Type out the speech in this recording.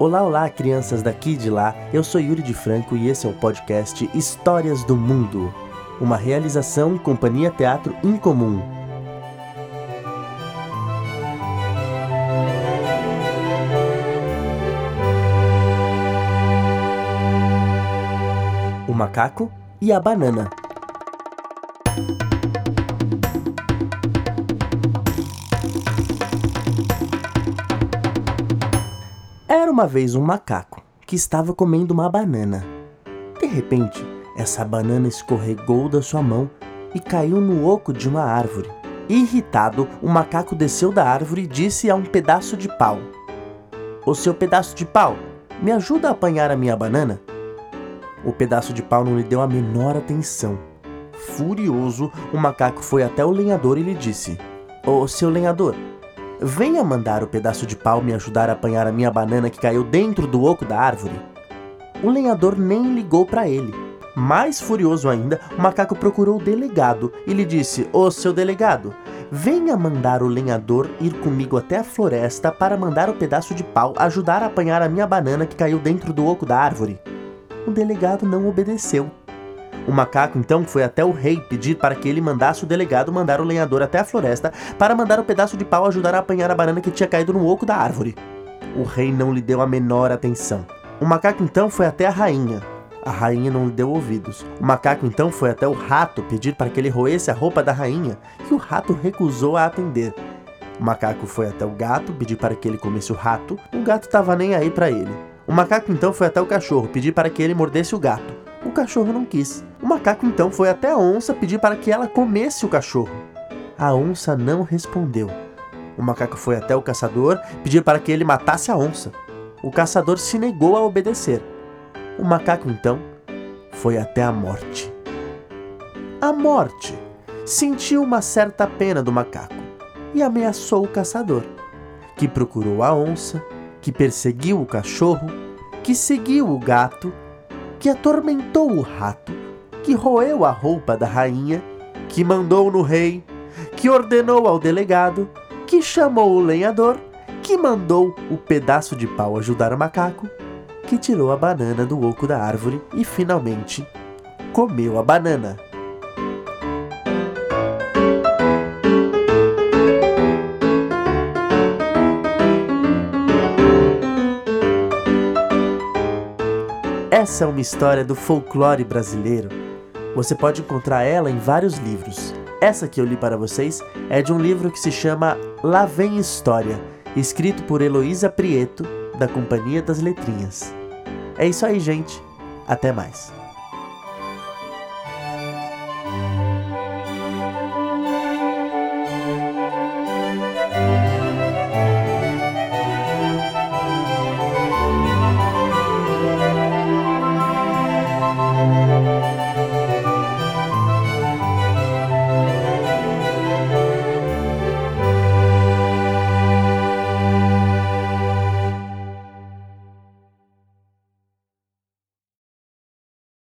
Olá, olá, crianças daqui e de lá. Eu sou Yuri de Franco e esse é o podcast Histórias do Mundo, uma realização Companhia Teatro Incomum. O macaco e a banana. Era uma vez um macaco que estava comendo uma banana. De repente, essa banana escorregou da sua mão e caiu no oco de uma árvore. Irritado, o macaco desceu da árvore e disse a um pedaço de pau: O seu pedaço de pau, me ajuda a apanhar a minha banana? O pedaço de pau não lhe deu a menor atenção. Furioso, o macaco foi até o lenhador e lhe disse: Ô seu lenhador, Venha mandar o pedaço de pau me ajudar a apanhar a minha banana que caiu dentro do oco da árvore. O lenhador nem ligou para ele. Mais furioso ainda, o macaco procurou o delegado e lhe disse: Ô oh, seu delegado, venha mandar o lenhador ir comigo até a floresta para mandar o pedaço de pau ajudar a apanhar a minha banana que caiu dentro do oco da árvore. O delegado não obedeceu o macaco então foi até o rei pedir para que ele mandasse o delegado mandar o lenhador até a floresta para mandar o um pedaço de pau ajudar a apanhar a banana que tinha caído no oco da árvore. O rei não lhe deu a menor atenção. O macaco então foi até a rainha. A rainha não lhe deu ouvidos. O macaco então foi até o rato pedir para que ele roesse a roupa da rainha, e o rato recusou a atender. O macaco foi até o gato pedir para que ele comesse o rato. O gato estava nem aí para ele. O macaco então foi até o cachorro pedir para que ele mordesse o gato. O cachorro não quis. O macaco então foi até a onça pedir para que ela comesse o cachorro. A onça não respondeu. O macaco foi até o caçador pedir para que ele matasse a onça. O caçador se negou a obedecer. O macaco então foi até a morte. A morte sentiu uma certa pena do macaco e ameaçou o caçador, que procurou a onça, que perseguiu o cachorro, que seguiu o gato que atormentou o rato, que roeu a roupa da rainha, que mandou no rei, que ordenou ao delegado, que chamou o lenhador, que mandou o pedaço de pau ajudar o macaco, que tirou a banana do oco da árvore e finalmente comeu a banana. Essa é uma história do folclore brasileiro. Você pode encontrar ela em vários livros. Essa que eu li para vocês é de um livro que se chama Lá Vem História, escrito por Heloísa Prieto, da Companhia das Letrinhas. É isso aí, gente. Até mais.